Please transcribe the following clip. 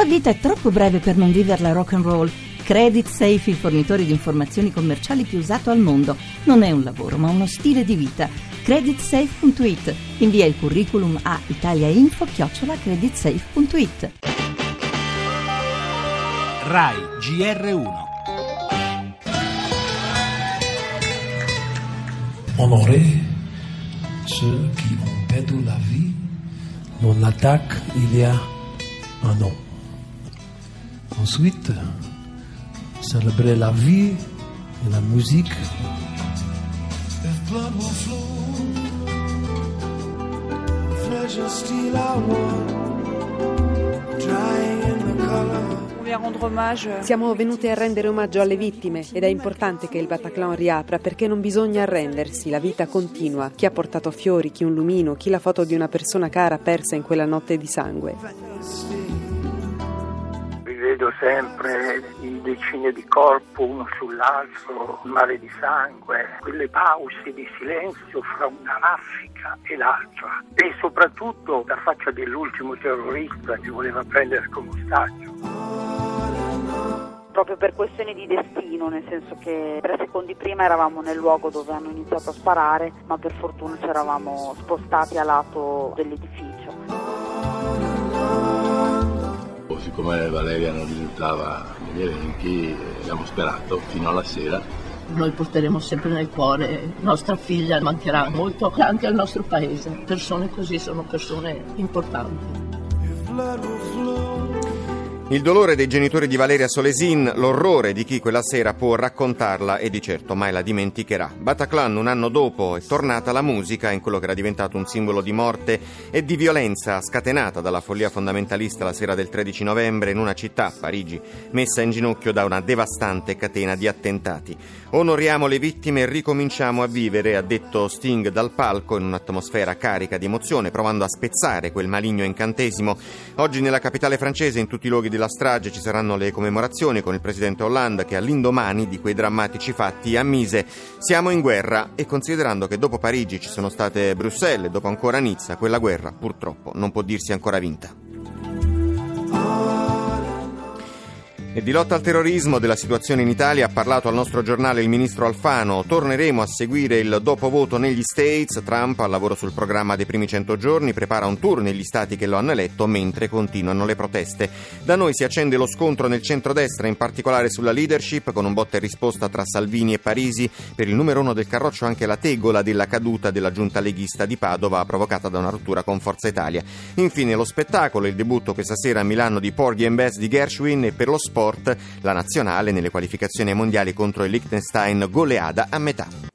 La vita è troppo breve per non viverla rock and roll. Credit Safe, il fornitore di informazioni commerciali più usato al mondo. Non è un lavoro, ma uno stile di vita. Creditsafe.it. Invia il curriculum a italiainfo-creditsafe.it. RAI GR1 Honorer ceux qui ont perdu la vie dans l'attaque il y a un an. Ensuite, célébrer la vie et la musique. If blood will flow, flesh steel are one, drying in the color. Siamo venute a rendere omaggio alle vittime ed è importante che il Bataclan riapra perché non bisogna arrendersi, la vita continua. Chi ha portato fiori, chi un lumino, chi la foto di una persona cara persa in quella notte di sangue. Rivedo sempre i decine di corpo uno sull'altro, un mare di sangue, quelle pause di silenzio fra una raffica e l'altra e soprattutto la faccia dell'ultimo terrorista che voleva prendere come ostaggio proprio per questioni di destino, nel senso che tre secondi prima eravamo nel luogo dove hanno iniziato a sparare, ma per fortuna ci eravamo spostati a lato dell'edificio. Siccome Valeria non risultava negli elenchi, abbiamo sperato fino alla sera noi porteremo sempre nel cuore nostra figlia, mancherà molto anche al nostro paese. Persone così sono persone importanti. Il dolore dei genitori di Valeria Solesin, l'orrore di chi quella sera può raccontarla e di certo mai la dimenticherà. Bataclan un anno dopo è tornata la musica in quello che era diventato un simbolo di morte e di violenza scatenata dalla follia fondamentalista la sera del 13 novembre in una città, Parigi, messa in ginocchio da una devastante catena di attentati. Onoriamo le vittime e ricominciamo a vivere, ha detto Sting dal palco in un'atmosfera carica di emozione, provando a spezzare quel maligno incantesimo. Oggi nella capitale francese, in tutti i luoghi della strage, ci saranno le commemorazioni con il presidente Hollande che all'indomani di quei drammatici fatti ammise siamo in guerra e considerando che dopo Parigi ci sono state Bruxelles e dopo ancora Nizza, quella guerra purtroppo non può dirsi ancora vinta. E di lotta al terrorismo, della situazione in Italia, ha parlato al nostro giornale il ministro Alfano. Torneremo a seguire il dopovoto negli States. Trump, al lavoro sul programma dei primi 100 giorni, prepara un tour negli stati che lo hanno eletto mentre continuano le proteste. Da noi si accende lo scontro nel centrodestra, in particolare sulla leadership, con un botta e risposta tra Salvini e Parisi. Per il numero uno del carroccio anche la tegola della caduta della giunta leghista di Padova, provocata da una rottura con Forza Italia. Infine lo spettacolo, il debutto questa sera a Milano di Porgy and Bess di Gershwin e per lo sport sport, la nazionale nelle qualificazioni mondiali contro il Liechtenstein goleada a metà.